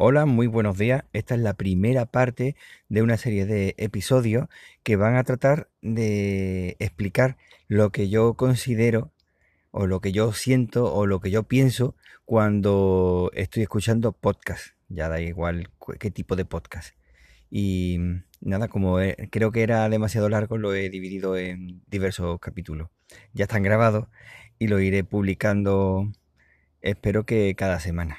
Hola, muy buenos días. Esta es la primera parte de una serie de episodios que van a tratar de explicar lo que yo considero o lo que yo siento o lo que yo pienso cuando estoy escuchando podcast. Ya da igual qué tipo de podcast. Y nada, como creo que era demasiado largo, lo he dividido en diversos capítulos. Ya están grabados y lo iré publicando, espero que cada semana.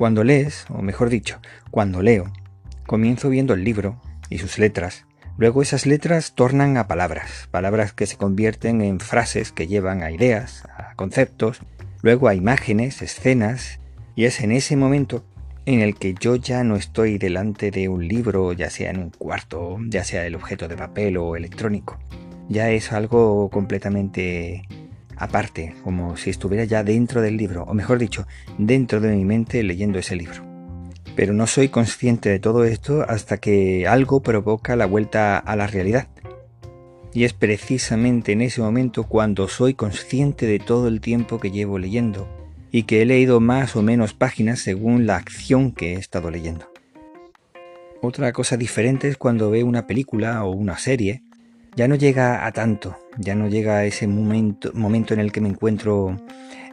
Cuando lees, o mejor dicho, cuando leo, comienzo viendo el libro y sus letras. Luego esas letras tornan a palabras, palabras que se convierten en frases que llevan a ideas, a conceptos, luego a imágenes, escenas, y es en ese momento en el que yo ya no estoy delante de un libro, ya sea en un cuarto, ya sea el objeto de papel o electrónico. Ya es algo completamente aparte, como si estuviera ya dentro del libro, o mejor dicho, dentro de mi mente leyendo ese libro. Pero no soy consciente de todo esto hasta que algo provoca la vuelta a la realidad. Y es precisamente en ese momento cuando soy consciente de todo el tiempo que llevo leyendo y que he leído más o menos páginas según la acción que he estado leyendo. Otra cosa diferente es cuando veo una película o una serie ya no llega a tanto, ya no llega a ese momento, momento en el que me encuentro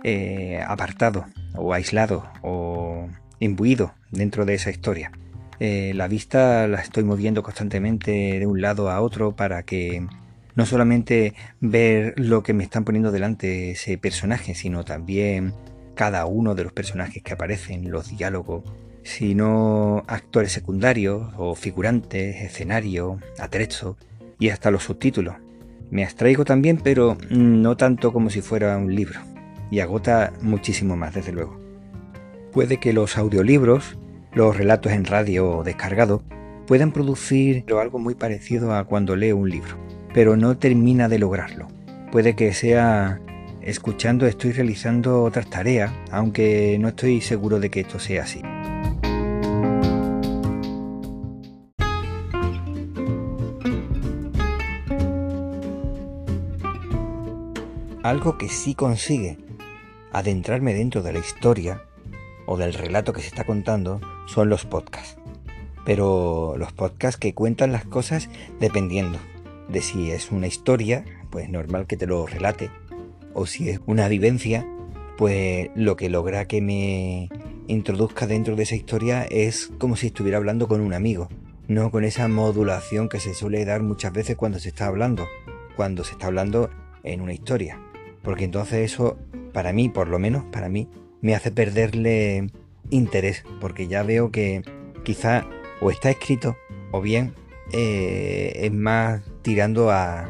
eh, apartado o aislado o imbuido dentro de esa historia. Eh, la vista la estoy moviendo constantemente de un lado a otro para que no solamente ver lo que me están poniendo delante ese personaje, sino también cada uno de los personajes que aparecen, los diálogos, sino actores secundarios o figurantes, escenario, atrezo, y hasta los subtítulos. Me abstraigo también, pero no tanto como si fuera un libro, y agota muchísimo más, desde luego. Puede que los audiolibros, los relatos en radio o descargados, puedan producir algo muy parecido a cuando leo un libro, pero no termina de lograrlo. Puede que sea escuchando estoy realizando otras tareas, aunque no estoy seguro de que esto sea así. Algo que sí consigue adentrarme dentro de la historia o del relato que se está contando son los podcasts. Pero los podcasts que cuentan las cosas dependiendo de si es una historia, pues normal que te lo relate, o si es una vivencia, pues lo que logra que me introduzca dentro de esa historia es como si estuviera hablando con un amigo, no con esa modulación que se suele dar muchas veces cuando se está hablando, cuando se está hablando en una historia porque entonces eso, para mí, por lo menos para mí, me hace perderle interés, porque ya veo que quizá o está escrito o bien eh, es más tirando a,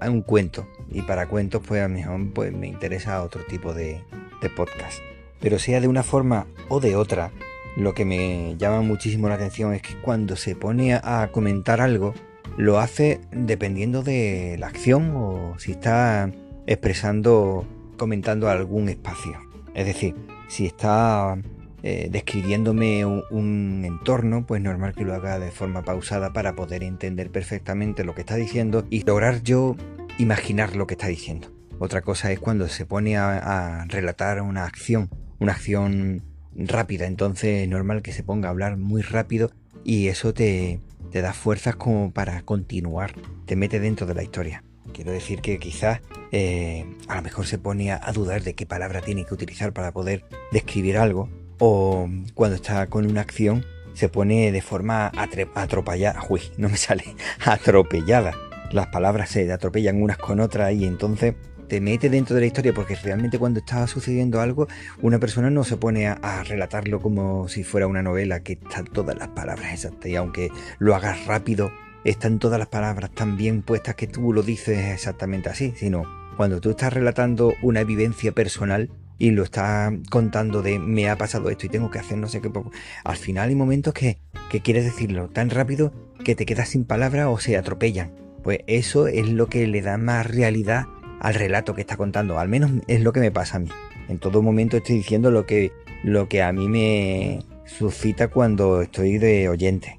un cuento. Y para cuentos, pues a lo mejor pues, me interesa otro tipo de, de podcast. Pero sea de una forma o de otra, lo que me llama muchísimo la atención es que cuando se pone a comentar algo, lo hace dependiendo de la acción o si está expresando, comentando algún espacio. Es decir, si está eh, describiéndome un, entorno, pues normal que lo haga de forma pausada para poder entender perfectamente lo que está diciendo y lograr yo imaginar lo que está diciendo. Otra cosa es cuando se pone a, a relatar una acción, una acción rápida, entonces es normal que se ponga a hablar muy rápido y eso te, te da fuerzas como para continuar, te mete dentro de la historia. Quiero decir que quizás eh, a lo mejor se pone a, dudar de qué palabra tiene que utilizar para poder describir algo. O cuando está con una acción se pone de forma atropellada. Uy, no me sale. Atropellada. Las palabras se atropellan unas con otras y entonces te mete dentro de la historia porque realmente cuando está sucediendo algo una persona no se pone a, relatarlo como si fuera una novela que están todas las palabras exactas y aunque lo hagas rápido están todas las palabras tan bien puestas que tú lo dices exactamente así, sino cuando tú estás relatando una vivencia personal y lo estás contando de me ha pasado esto y tengo que hacer no sé qué. Al final hay momentos que, que quieres decirlo tan rápido que te quedas sin palabras o se atropellan. Pues eso es lo que le da más realidad al relato que está contando. Al menos es lo que me pasa a mí. En todo momento estoy diciendo lo que, lo que a mí me suscita cuando estoy de oyente.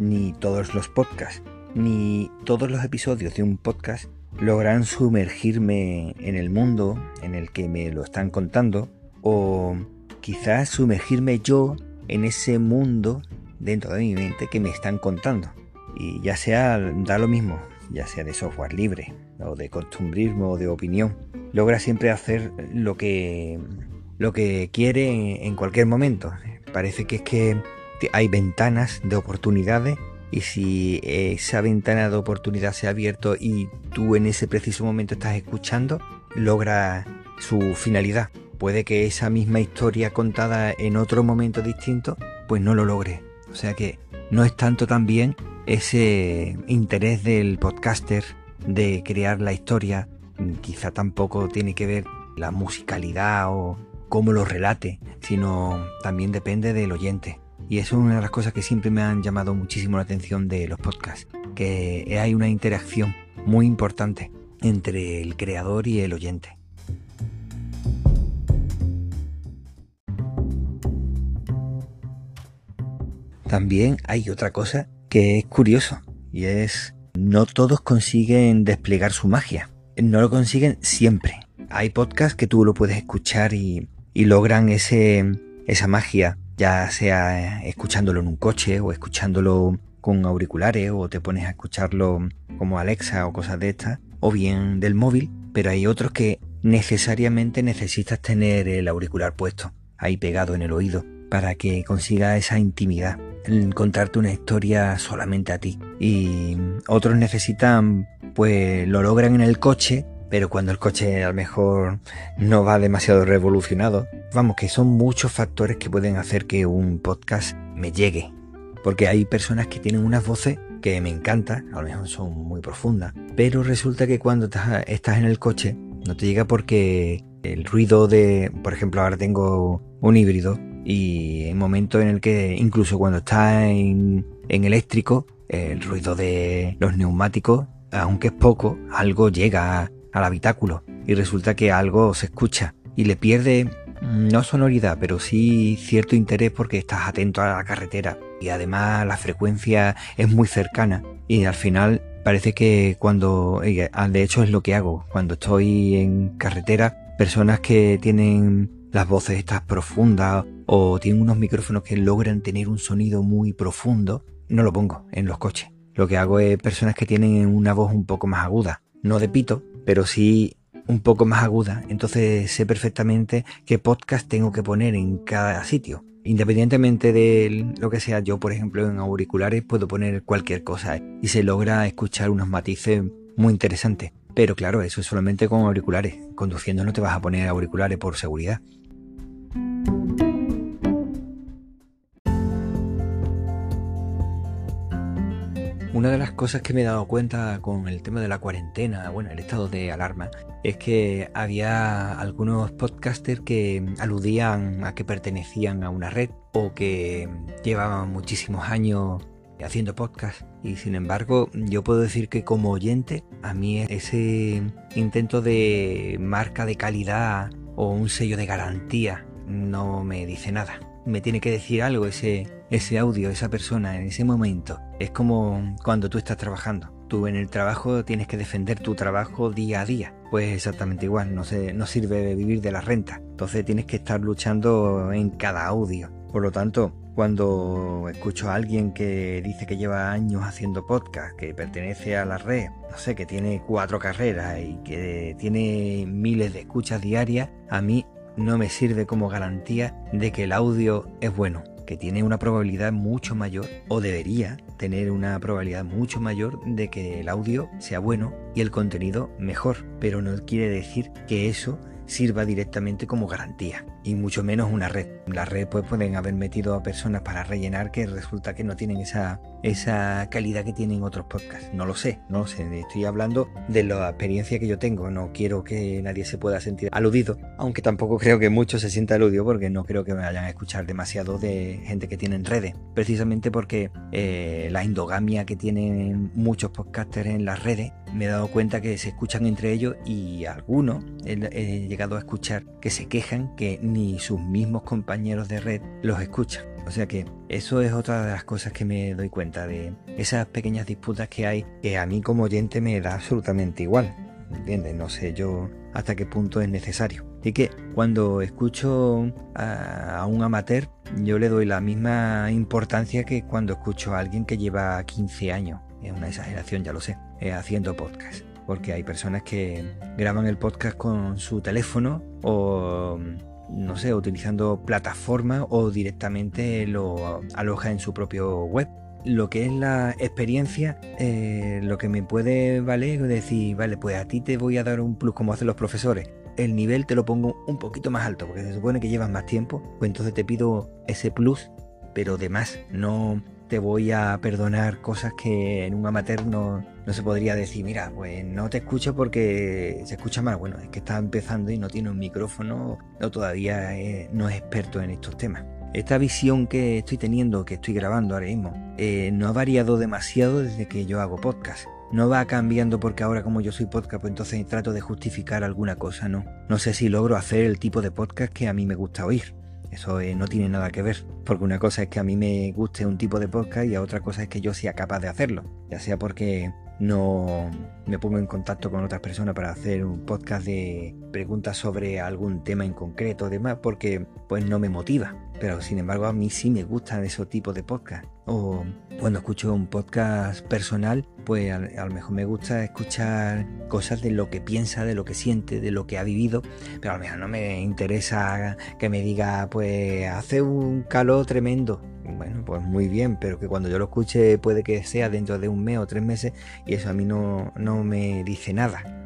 Ni todos los podcasts, ni todos los episodios de un podcast logran sumergirme en el mundo en el que me lo están contando o quizás sumergirme yo en ese mundo dentro de mi mente que me están contando. Y ya sea, da lo mismo, ya sea de software libre o de costumbrismo o de opinión, logra siempre hacer lo que, lo que quiere en cualquier momento. Parece que es que hay ventanas de oportunidades y si esa ventana de oportunidad se ha abierto y tú en ese preciso momento estás escuchando, logra su finalidad. Puede que esa misma historia contada en otro momento distinto, pues no lo logre. O sea que no es tanto también ese interés del podcaster de crear la historia, quizá tampoco tiene que ver la musicalidad o cómo lo relate, sino también depende del oyente. Y eso es una de las cosas que siempre me han llamado muchísimo la atención de los podcasts, que hay una interacción muy importante entre el creador y el oyente. También hay otra cosa que es curioso y es no todos consiguen desplegar su magia. No lo consiguen siempre. Hay podcasts que tú lo puedes escuchar y, logran ese, esa magia ya sea escuchándolo en un coche o escuchándolo con auriculares o te pones a escucharlo como Alexa o cosas de estas, o bien del móvil, pero hay otros que necesariamente necesitas tener el auricular puesto ahí pegado en el oído para que consiga esa intimidad, encontrarte una historia solamente a ti. Y otros necesitan, pues lo logran en el coche pero cuando el coche a lo mejor no va demasiado revolucionado, vamos, que son muchos factores que pueden hacer que un podcast me llegue. Porque hay personas que tienen unas voces que me encantan, a lo mejor son muy profundas, pero resulta que cuando estás en el coche no te llega porque el ruido de, por ejemplo, ahora tengo un híbrido y hay momentos en el que incluso cuando está en, en eléctrico, el ruido de los neumáticos, aunque es poco, algo llega al habitáculo y resulta que algo se escucha y le pierde no sonoridad, pero sí cierto interés porque estás atento a la carretera. Y además la frecuencia es muy cercana. Y al final parece que cuando, ah, de hecho es lo que hago, cuando estoy en carretera, personas que tienen las voces estas profundas o tienen unos micrófonos que logran tener un sonido muy profundo, no lo pongo en los coches. Lo que hago es personas que tienen una voz un poco más aguda, no de pito, pero sí un poco más aguda. Entonces sé perfectamente qué podcast tengo que poner en cada sitio. Independientemente de lo que sea, yo por ejemplo en auriculares puedo poner cualquier cosa y se logra escuchar unos matices muy interesantes. Pero claro, eso es solamente con auriculares. Conduciendo no te vas a poner auriculares por seguridad. Una de las cosas que me he dado cuenta con el tema de la cuarentena, bueno, el estado de alarma, es que había algunos podcasters que aludían a que pertenecían a una red o que llevaban muchísimos años haciendo podcast y sin embargo yo puedo decir que como oyente a mí ese intento de marca de calidad o un sello de garantía no me dice nada me tiene que decir algo ese, ese audio, esa persona en ese momento. Es como cuando tú estás trabajando. Tú en el trabajo tienes que defender tu trabajo día a día. Pues exactamente igual, no, se, no sirve vivir de la renta. Entonces tienes que estar luchando en cada audio. Por lo tanto, cuando escucho a alguien que dice que lleva años haciendo podcast, que pertenece a la red, no sé, que tiene cuatro carreras y que tiene miles de escuchas diarias, a mí no me sirve como garantía de que el audio es bueno, que tiene una probabilidad mucho mayor, o debería tener una probabilidad mucho mayor de que el audio sea bueno y el contenido mejor, pero no quiere decir que eso sirva directamente como garantía, y mucho menos una red. la red pues pueden haber metido a personas para rellenar que resulta que no tienen esa, esa calidad que tienen otros podcasts. No lo sé, no lo sé. Estoy hablando de la experiencia que yo tengo. No quiero que nadie se pueda sentir aludido, aunque tampoco creo que muchos se sienta aludido porque no creo que me vayan a escuchar demasiado de gente que tiene redes. Precisamente porque eh, la endogamia que tienen muchos podcasters en las redes, me he dado cuenta que se escuchan entre ellos y algunos he llegado a escuchar que se quejan que ni sus mismos compañeros de red los escuchan. O sea que eso es otra de las cosas que me doy cuenta de esas pequeñas disputas que hay que a mí como oyente me da absolutamente igual. ¿Entiendes? No sé yo hasta qué punto es necesario. Así que cuando escucho a, un amateur, yo le doy la misma importancia que cuando escucho a alguien que lleva 15 años. Es una exageración, ya lo sé, eh, haciendo podcast. Porque hay personas que graban el podcast con su teléfono o no sé, utilizando plataformas o directamente lo aloja en su propio web. Lo que es la experiencia, eh, lo que me puede valer es decir, vale, pues a ti te voy a dar un plus como hacen los profesores. El nivel te lo pongo un poquito más alto, porque se supone que llevas más tiempo, pues entonces te pido ese plus, pero de más, no te voy a perdonar cosas que en un amateur no, se podría decir, mira, pues no te escucho porque se escucha mal. Bueno, es que está empezando y no tiene un micrófono o todavía no es experto en estos temas. Esta visión que estoy teniendo, que estoy grabando ahora mismo, eh, no ha variado demasiado desde que yo hago podcast. No va cambiando porque ahora como yo soy podcast, pues entonces trato de justificar alguna cosa, no. No sé si logro hacer el tipo de podcast que a mí me gusta oír. Eso eh, no tiene nada que ver, porque una cosa es que a mí me guste un tipo de podcast y otra cosa es que yo sea capaz de hacerlo, ya sea porque no me pongo en contacto con otras personas para hacer un podcast de preguntas sobre algún tema en concreto demás, porque pues no me motiva. Pero sin embargo a mí sí me gustan esos tipos de podcast. O cuando escucho un podcast personal, pues a, lo mejor me gusta escuchar cosas de lo que piensa, de lo que siente, de lo que ha vivido, pero a lo mejor no me interesa que me diga, pues hace un calor tremendo. Bueno, pues muy bien, pero que cuando yo lo escuche puede que sea dentro de un mes o tres meses y eso a mí no, no me dice nada.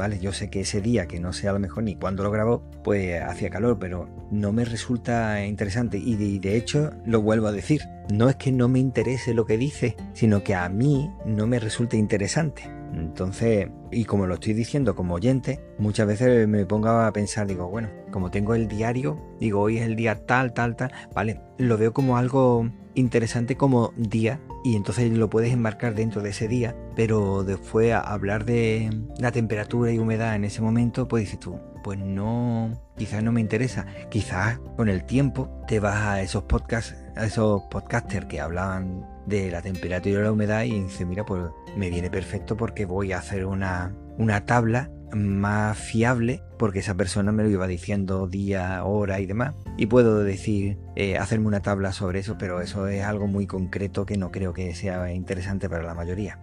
¿vale? Yo sé que ese día, que no sé a lo mejor ni cuándo lo grabó, pues hacía calor, pero no me resulta interesante y de, hecho lo vuelvo a decir, no es que no me interese lo que dice, sino que a mí no me resulta interesante. Entonces, y como lo estoy diciendo como oyente, muchas veces me pongo a pensar, digo, bueno, como tengo el diario, digo, hoy es el día tal, tal, tal, vale, lo veo como algo interesante como día y entonces lo puedes enmarcar dentro de ese día, pero después hablar de la temperatura y humedad en ese momento, pues dices tú, pues no, quizás no me interesa. Quizás con el tiempo te vas a esos podcasts, a esos podcasters que hablaban de la temperatura y la humedad y dices, mira, pues me viene perfecto porque voy a hacer una, una tabla más fiable porque esa persona me lo iba diciendo día, hora y demás. Y puedo decir, eh, hacerme una tabla sobre eso, pero eso es algo muy concreto que no creo que sea interesante para la mayoría.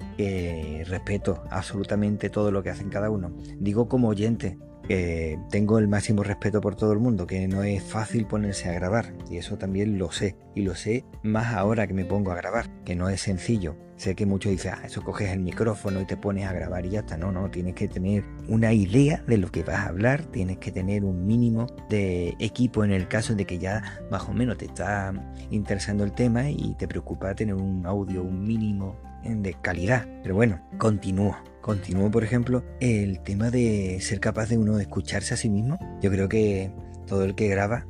respeto absolutamente todo lo que hacen cada uno. Digo como oyente, que tengo el máximo respeto por todo el mundo, que no es fácil ponerse a grabar, y eso también lo sé, y lo sé más ahora que me pongo a grabar, que no es sencillo. Sé que muchos dicen, ah, eso coges el micrófono y te pones a grabar y ya está. No, no, tienes que tener una idea de lo que vas a hablar, tienes que tener un mínimo de equipo en el caso de que ya más o menos te está interesando el tema y te preocupa tener un audio, un mínimo de calidad. Pero bueno, continúo. Continúo, por ejemplo, el tema de ser capaz de uno escucharse a sí mismo. Yo creo que todo el que graba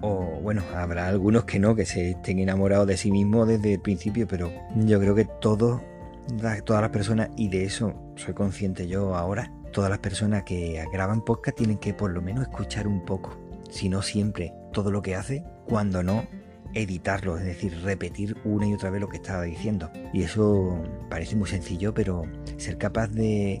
o bueno, habrá algunos que no, que se estén enamorados de sí mismos desde el principio, pero yo creo que todos, todas las personas, y de eso soy consciente yo ahora, todas las personas que graban podcast tienen que por lo menos escuchar un poco, si no siempre, todo lo que hace, cuando no, editarlo, es decir, repetir una y otra vez lo que estaba diciendo. Y eso parece muy sencillo, pero ser capaz de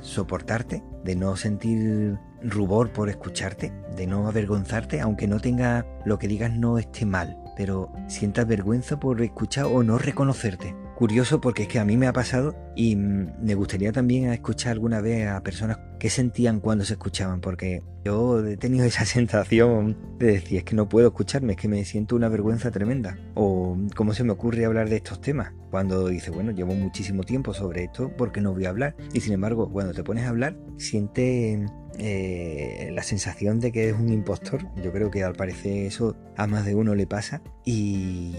soportarte, de no sentir rubor por escucharte, de no avergonzarte, aunque no tenga lo que digas no esté mal, pero sientas vergüenza por escuchar o no reconocerte. Curioso porque es que a mí me ha pasado y me gustaría también escuchar alguna vez a personas que sentían cuando se escuchaban, porque yo he tenido esa sensación de decir, es que no puedo escucharme, es que me siento una vergüenza tremenda. O cómo se me ocurre hablar de estos temas, cuando dice, bueno, llevo muchísimo tiempo sobre esto, ¿por qué no voy a hablar? Y sin embargo, cuando te pones a hablar, sientes eh, la sensación de que es un impostor. Yo creo que al parecer eso a más de uno le pasa. Y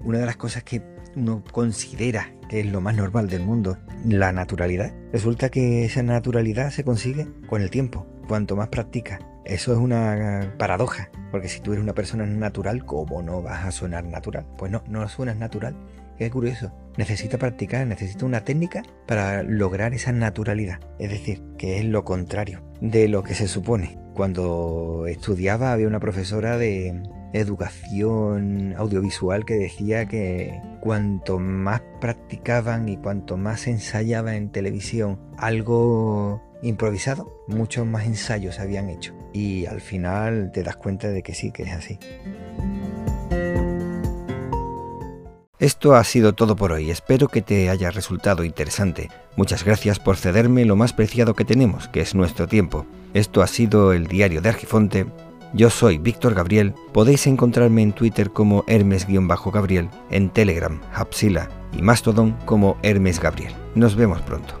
una de las cosas que uno considera que es lo más normal del mundo, la naturalidad, resulta que esa naturalidad se consigue con el tiempo. Cuanto más practica, eso es una paradoja, porque si tú eres una persona natural, ¿cómo no vas a sonar natural? Pues no, no suenas natural. Qué curioso. Necesita practicar, necesita una técnica para lograr esa naturalidad. Es decir, que es lo contrario de lo que se supone. Cuando estudiaba había una profesora de educación audiovisual que decía que cuanto más practicaban y cuanto más ensayaban en televisión algo improvisado, muchos más ensayos habían hecho. Y al final te das cuenta de que sí, que es así. Esto ha sido todo por hoy, espero que te haya resultado interesante. Muchas gracias por cederme lo más preciado que tenemos, que es nuestro tiempo. Esto ha sido el diario de Argifonte. Yo soy Víctor Gabriel, podéis encontrarme en Twitter como Hermes-Gabriel, en Telegram, Hapsila y Mastodon como Hermes Gabriel. Nos vemos pronto.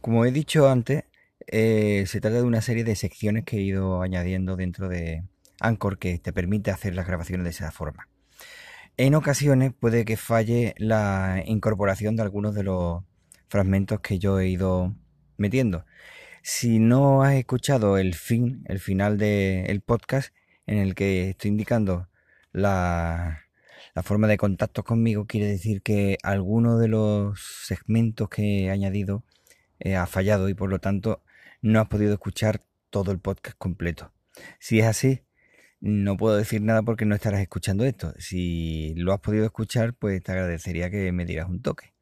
Como he dicho antes, eh, se trata de una serie de secciones que he ido añadiendo dentro de Anchor que te permite hacer las grabaciones de esa forma. En ocasiones puede que falle la incorporación de algunos de los fragmentos que yo he ido metiendo. Si no has escuchado el fin, el final del podcast en el que estoy indicando la, forma de contacto conmigo, quiere decir que alguno de los segmentos que he añadido eh, ha fallado y por lo tanto no has podido escuchar todo el podcast completo. Si es así, no puedo decir nada porque no estarás escuchando esto. Si lo has podido escuchar, pues te agradecería que me dieras un toque.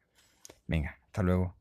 Venga, hasta luego.